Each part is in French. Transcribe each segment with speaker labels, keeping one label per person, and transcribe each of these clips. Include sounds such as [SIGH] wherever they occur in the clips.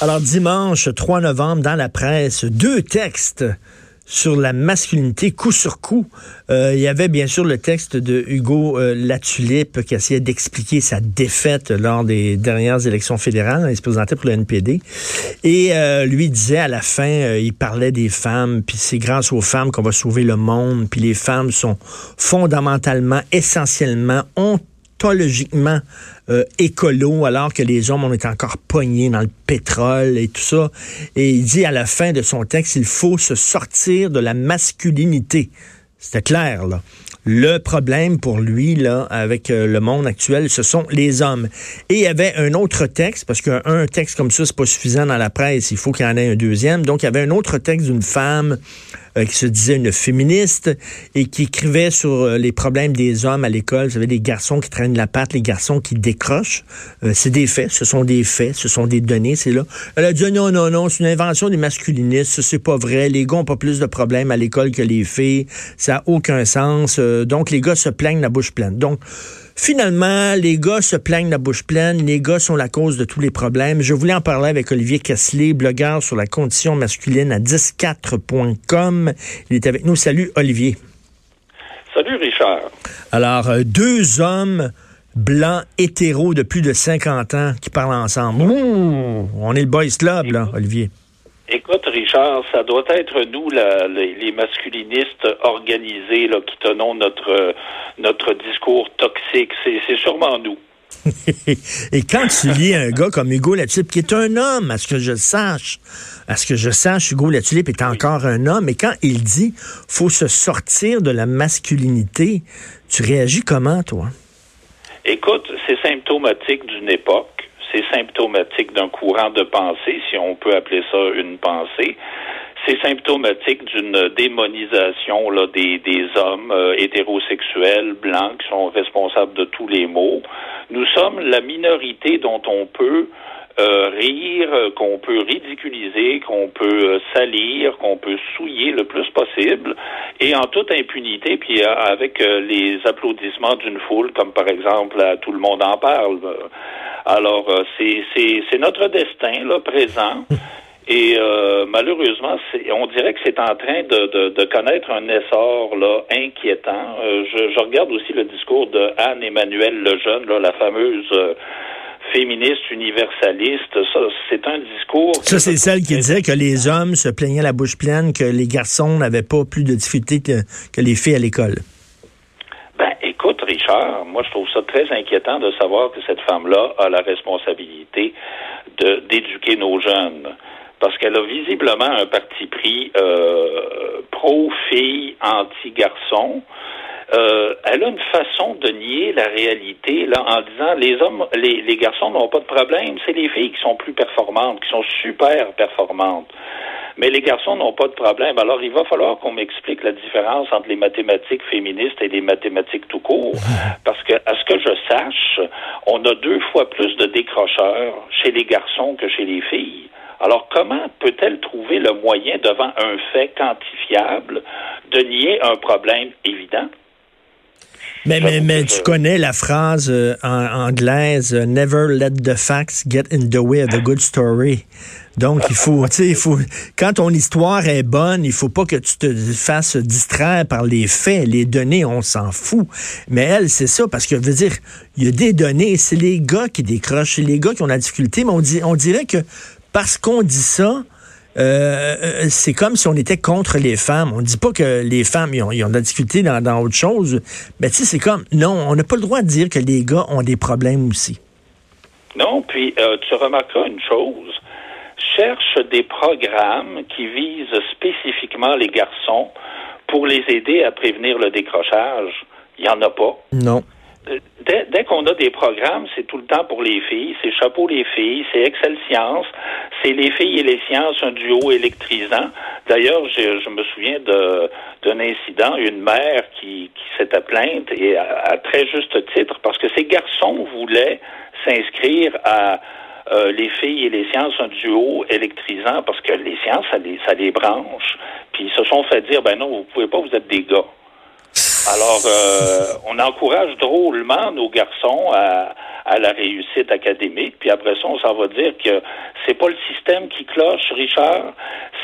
Speaker 1: Alors dimanche 3 novembre, dans la presse, deux textes sur la masculinité coup sur coup. Euh, il y avait bien sûr le texte de Hugo euh, Latulippe qui essayait d'expliquer sa défaite lors des dernières élections fédérales. Il se présentait pour le NPD. Et euh, lui disait à la fin, il parlait des femmes, puis c'est grâce aux femmes qu'on va sauver le monde, puis les femmes sont fondamentalement, essentiellement, ontologiquement euh, écolo, alors que les hommes, on est encore pognés dans le pétrole et tout ça. Et il dit à la fin de son texte, il faut se sortir de la masculinité. C'était clair, là. Le problème pour lui, là, avec euh, le monde actuel, ce sont les hommes. Et il y avait un autre texte, parce qu'un texte comme ça, c'est pas suffisant dans la presse, il faut qu'il y en ait un deuxième. Donc, il y avait un autre texte d'une femme euh, qui se disait une féministe et qui écrivait sur euh, les problèmes des hommes à l'école. Vous savez, les garçons qui traînent la patte, les garçons qui décrochent. c'est des faits, ce sont des faits, ce sont des données, c'est là. Elle a dit non, non, non, c'est une invention des masculinistes, c'est pas vrai. Les gars ont pas plus de problèmes à l'école que les filles. Ça n'a aucun sens. donc, les gars se plaignent la bouche pleine. Donc, Finalement, les gars se plaignent la bouche pleine. Les gars sont la cause de tous les problèmes. Je voulais en parler avec Olivier Kessler, blogueur sur la condition masculine à 104.com. Il est avec nous. Salut, Olivier.
Speaker 2: Salut, Richard.
Speaker 1: Alors, euh, deux hommes blancs hétéros de plus de 50 ans qui parlent ensemble. on est le boys club, là, Olivier.
Speaker 2: Écoute, Richard, ça doit être nous, les, masculinistes organisés, là, qui tenons notre, notre discours toxique. C'est sûrement nous. [LAUGHS]
Speaker 1: Et quand tu lis un gars comme Hugo Latulippe, qui est un homme, à ce que je sache, à ce que je sache, Hugo Latulippe est encore un homme, et quand il dit faut se sortir de la masculinité, tu réagis comment, toi?
Speaker 2: Écoute, c'est symptomatique d'une époque c'est symptomatique d'un courant de pensée, si on peut appeler ça une pensée. C'est symptomatique d'une démonisation là, des, des hommes euh, hétérosexuels blancs qui sont responsables de tous les maux. Nous sommes la minorité dont on peut euh, rire, qu'on peut ridiculiser, qu'on peut salir, qu'on peut souiller le plus possible, et en toute impunité, puis euh, avec les applaudissements d'une foule, comme par exemple à Tout le monde en parle. Alors, euh, c'est notre destin, là, présent. [LAUGHS] Et euh, malheureusement, on dirait que c'est en train de, de, connaître un essor là, inquiétant. Euh, je, je, regarde aussi le discours de Anne-Emmanuel Lejeune, là, la fameuse féministe universaliste. Ça, c'est un discours...
Speaker 1: Ça, c'est celle qui disait que les hommes se plaignaient la bouche pleine, que les garçons n'avaient pas plus de difficultés que, que les filles à l'école.
Speaker 2: Écoute, Richard, moi je trouve ça très inquiétant de savoir que cette femme-là a la responsabilité de d'éduquer nos jeunes. Parce qu'elle a visiblement un parti pris euh, pro-fille, anti-garçon. Euh, elle a une façon de nier la réalité là en disant les hommes, les, les garçons n'ont pas de problème, c'est les filles qui sont plus performantes, qui sont super performantes mais les garçons n'ont pas de problème. Alors, il va falloir qu'on m'explique la différence entre les mathématiques féministes et les mathématiques tout court, [LAUGHS] parce que, à ce que je sache, on a deux fois plus de décrocheurs chez les garçons que chez les filles. Alors, comment peut-elle trouver le moyen, devant un fait quantifiable, de nier un problème évident?
Speaker 1: Mais, mais, mais tu connais la phrase euh, en, anglaise Never let the facts get in the way of a good story. Donc, il faut, tu sais, il faut, quand ton histoire est bonne, il faut pas que tu te fasses distraire par les faits, les données, on s'en fout. Mais elle, c'est ça, parce que, veut dire, il y a des données, c'est les gars qui décrochent, c'est les gars qui ont la difficulté, mais on, dit, on dirait que parce qu'on dit ça, euh, c'est comme si on était contre les femmes. On ne dit pas que les femmes ils ont, ils ont de la difficulté dans, dans autre chose, mais tu sais, c'est comme non, on n'a pas le droit de dire que les gars ont des problèmes aussi.
Speaker 2: Non, puis euh, tu remarqueras une chose. Cherche des programmes qui visent spécifiquement les garçons pour les aider à prévenir le décrochage. Il n'y en a pas.
Speaker 1: Non.
Speaker 2: Dès, dès qu'on a des programmes, c'est tout le temps pour les filles, c'est chapeau les filles, c'est Excel Science, c'est les filles et les sciences, un duo électrisant. D'ailleurs, je, je, me souviens d'un incident, une mère qui, qui s'était plainte, et à, très juste titre, parce que ces garçons voulaient s'inscrire à euh, les filles et les sciences, un duo électrisant, parce que les sciences, ça les, ça les branche. Puis ils se sont fait dire, ben non, vous pouvez pas, vous êtes des gars. Alors, euh, on encourage drôlement nos garçons à, à la réussite académique. Puis après ça, on s'en va dire que c'est pas le système qui cloche, Richard,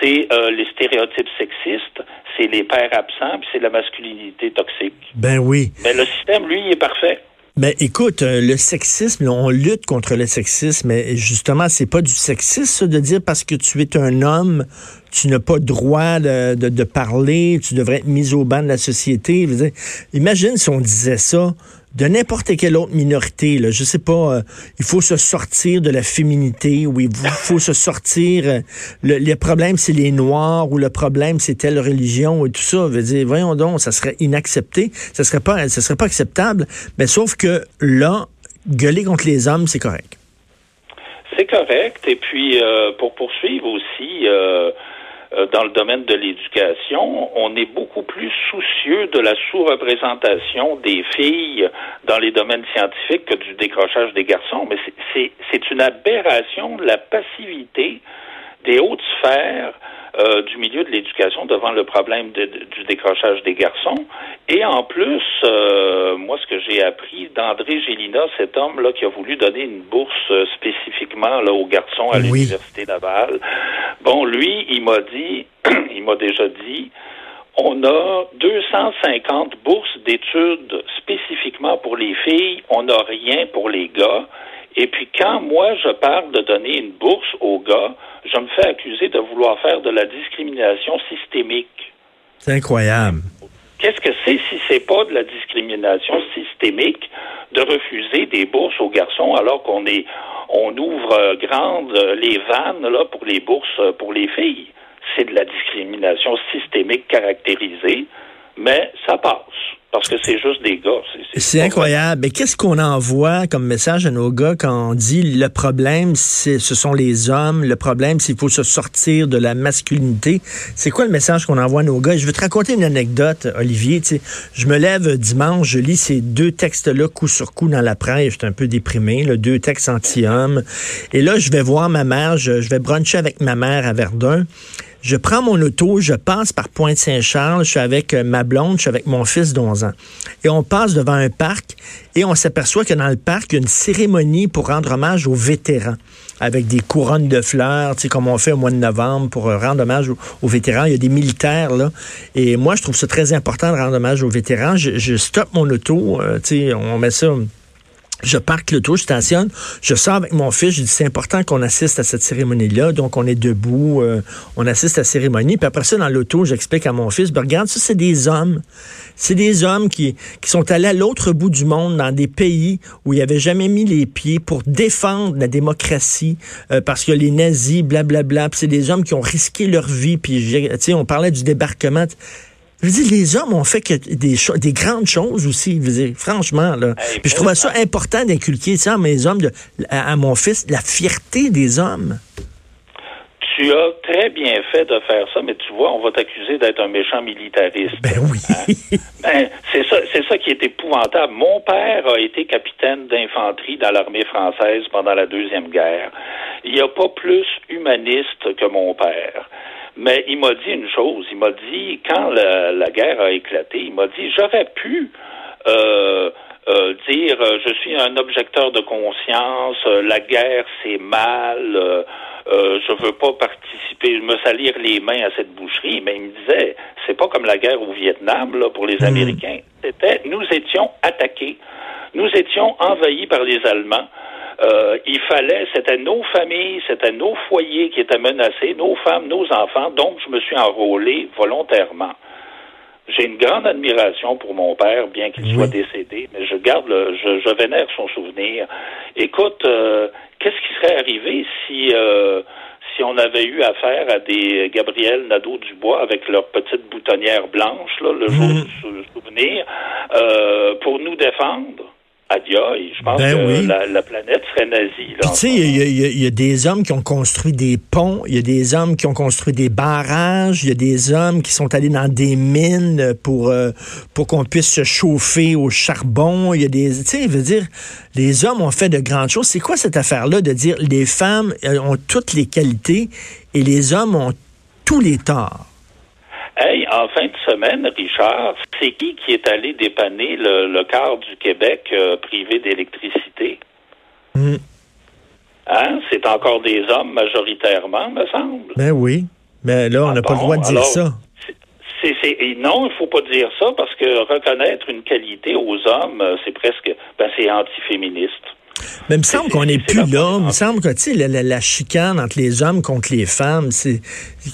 Speaker 2: c'est euh, les stéréotypes sexistes, c'est les pères absents, puis c'est la masculinité toxique.
Speaker 1: Ben oui.
Speaker 2: Mais le système, lui, il est parfait.
Speaker 1: Ben écoute, euh, le sexisme, on lutte contre le sexisme, mais justement, c'est pas du sexisme de dire parce que tu es un homme, tu n'as pas droit de, de, parler, tu devrais être mis au banc de la société. imagine si on disait ça de n'importe quelle autre minorité. Là. Je sais pas, euh, il faut se sortir de la féminité ou il faut se sortir. Euh, le, problème, c'est les Noirs ou le problème, c'est telle religion et tout ça. Veut dire, voyons donc, ça serait inaccepté. Ça serait pas, ça serait pas acceptable. Mais sauf que là, gueuler contre les hommes, c'est correct.
Speaker 2: C'est correct. Et puis, euh, pour poursuivre aussi, dans le domaine de l'éducation, on est beaucoup plus soucieux de la sous-représentation des filles dans les domaines scientifiques que du décrochage des garçons. Mais c'est une aberration de la passivité des hautes sphères euh, du milieu de l'éducation devant le problème du décrochage des garçons. Et en plus, euh, moi, ce que j'ai appris d'André Gélina, cet homme-là qui a voulu donner une bourse euh, spécifiquement là, aux garçons à l'Université Laval, bon, lui, il m'a dit, [CLEARS THROAT] il m'a déjà dit, on a 250 bourses d'études spécifiquement pour les filles, on n'a rien pour les gars. Et puis quand moi je parle de donner une bourse aux gars, je me fais accuser de vouloir faire de la discrimination systémique.
Speaker 1: C'est incroyable.
Speaker 2: Qu'est-ce que c'est si c'est pas de la discrimination systémique de refuser des bourses aux garçons alors qu'on est on ouvre euh, grandes euh, les vannes là pour les bourses euh, pour les filles? C'est de la discrimination systémique caractérisée, mais ça passe parce que c'est juste des gars.
Speaker 1: C'est incroyable. Mais qu'est-ce qu'on envoie comme message à nos gars quand on dit le problème, ce sont les hommes, le problème, c'est qu'il faut se sortir de la masculinité? C'est quoi le message qu'on envoie à nos gars? Je vais te raconter une anecdote, Olivier. je me lève dimanche, je lis ces deux textes-là coup sur coup dans la presse. J'étais un peu déprimé, le deux textes anti-hommes. Et là, je vais voir ma mère, je, je vais bruncher avec ma mère à Verdun. Je prends mon auto, je passe par Pointe-Saint-Charles, je suis avec euh, ma blonde, je suis avec mon fils d'11 ans. Et on passe devant un parc et on s'aperçoit que dans le parc, il y a une cérémonie pour rendre hommage aux vétérans avec des couronnes de fleurs, tu comme on fait au mois de novembre pour euh, rendre hommage aux, vétérans. Il y a des militaires, là. Et moi, je trouve ça très important de rendre hommage aux vétérans. Je, je stoppe mon auto, euh, tu sais, on met ça je parque l'auto, je stationne, je sors avec mon fils, je dis c'est important qu'on assiste à cette cérémonie-là, donc on est debout, euh, on assiste à la cérémonie, puis après ça, dans l'auto, j'explique à mon fils, ben, regarde, ça c'est des hommes, c'est des hommes qui, qui sont allés à l'autre bout du monde, dans des pays où ils n'avaient jamais mis les pieds pour défendre la démocratie, euh, parce que les nazis, blablabla, bla, bla, c'est des hommes qui ont risqué leur vie, puis on parlait du débarquement, je veux dire, les hommes ont fait que des, des grandes choses aussi. Je veux dire, franchement, là. Puis je trouvais ça important d'inculquer ça à mes hommes, de, à, mon fils, la fierté des hommes.
Speaker 2: Tu as très bien fait de faire ça, mais tu vois, on va t'accuser d'être un méchant militariste.
Speaker 1: Ben oui. Hein?
Speaker 2: Ben, c'est ça, c'est ça qui est épouvantable. Mon père a été capitaine d'infanterie dans l'armée française pendant la deuxième guerre. Il n'y a pas plus humaniste que mon père. Mais il m'a dit une chose. Il m'a dit, quand la, guerre a éclaté, il m'a dit, j'aurais pu euh, euh, dire, euh, je suis un objecteur de conscience, la guerre c'est mal, je veux pas participer, me salir les mains à cette boucherie. Mais il me disait, c'est pas comme la guerre au Vietnam là, pour les hmm. Américains. C'était, nous étions attaqués, nous étions envahis par les Allemands. Euh, il fallait, c'était nos familles, c'était nos foyers qui étaient menacés, nos femmes, nos enfants, donc je me suis enrôlé volontairement. J'ai une grande admiration pour mon père, bien qu'il soit décédé, mais je garde le, je, vénère son souvenir. Écoute, euh, qu'est-ce qui serait arrivé si euh, si on avait eu affaire à des Gabriel Nadeau-Dubois avec leur petite boutonnière blanche, là, le jour mmh. du souvenir, pour nous défendre? Je pense
Speaker 1: Ben
Speaker 2: que
Speaker 1: oui.
Speaker 2: la, la planète serait nazie.
Speaker 1: Tu sais, il y, a- y y des hommes qui ont construit des ponts, il y a des hommes qui ont construit des barrages, il y a des hommes qui sont allés dans des mines pour euh, pour qu'on puisse se chauffer au charbon. Il y a des, tu sais, dire, les hommes ont fait de grandes choses. C'est quoi cette affaire-là de dire les femmes ont toutes les qualités et les hommes ont tous les torts?
Speaker 2: Hey, en fin de semaine, Richard, c'est qui qui est allé dépanner le, le quart du Québec euh, privé d'électricité?
Speaker 1: Hmm.
Speaker 2: Hein? C'est encore des hommes majoritairement, me semble.
Speaker 1: Ben oui, mais là, on
Speaker 2: Ah
Speaker 1: n'a pas le
Speaker 2: bon?
Speaker 1: droit de dire
Speaker 2: Alors,
Speaker 1: ça.
Speaker 2: Non, il faut pas dire ça parce que reconnaître une qualité aux hommes, euh, c'est presque, ben, c'est antiféministe.
Speaker 1: Mais il me semble qu'on n'est plus là. Il me semble que, tu sais, la, la- la chicane entre les hommes contre les femmes, c'est...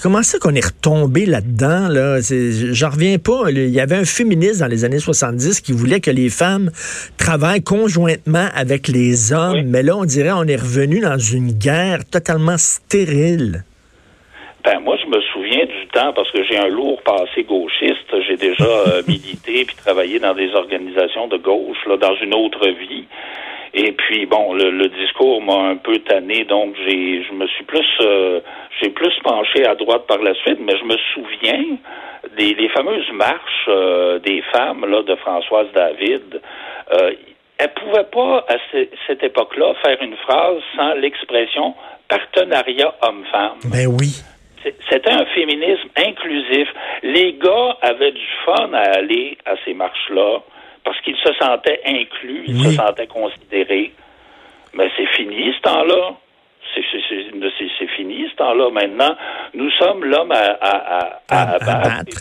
Speaker 1: Comment ça qu'on est retombé là-dedans, là? J'en reviens pas. Il y avait un féministe dans les années 70 qui voulait que les femmes travaillent conjointement avec les hommes.
Speaker 2: Oui.
Speaker 1: Mais là, on dirait on est revenu dans une guerre totalement stérile.
Speaker 2: Ben moi, je me souviens du temps parce que j'ai un lourd passé gauchiste. J'ai déjà euh, [LAUGHS] milité puis travaillé dans des organisations de gauche là, dans une autre vie. Et puis bon, le, le discours m'a un peu tanné, donc j'ai, je me suis plus, euh, j'ai plus penché à droite par la suite. Mais je me souviens des fameuses marches euh, des femmes là de Françoise David. Euh, elle pouvait pas à ce- cette époque-là faire une phrase sans l'expression partenariat homme-femme.
Speaker 1: Ben oui.
Speaker 2: C'était un féminisme inclusif. Les gars avaient du fun à aller à ces marches-là parce qu'ils se sentaient inclus, ils
Speaker 1: Oui.
Speaker 2: se sentaient considérés. Mais c'est fini ce temps-là. C'est- fini ce temps-là. Maintenant, nous sommes l'homme à, à- abattre.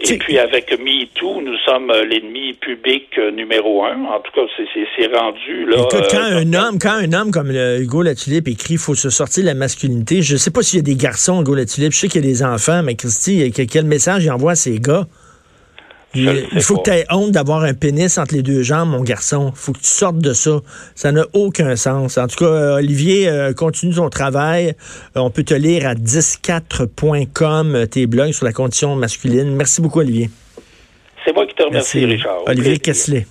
Speaker 2: Et puis avec MeToo, nous sommes l'ennemi public numéro un. En tout cas, c'est- rendu là.
Speaker 1: Écoute, quand
Speaker 2: euh,
Speaker 1: un homme, quand un homme comme le Hugo Latulippe écrit faut se sortir de la masculinité, je sais pas s'il y a des garçons, Hugo Latulippe, je sais qu'il y a des enfants, mais Christy, que- quel message il envoie à ces gars? Il, faut
Speaker 2: pas.
Speaker 1: que tu aies honte d'avoir un pénis entre les deux jambes, mon garçon. Il faut que tu sortes de ça. Ça n'a aucun sens. En tout cas, euh, Olivier, euh, continue ton travail. Euh, on peut te lire à 104.com, euh, tes blogs sur la condition masculine. Merci beaucoup, Olivier.
Speaker 2: C'est moi qui te remercie,
Speaker 1: Merci.
Speaker 2: Richard.
Speaker 1: Olivier. Kessler.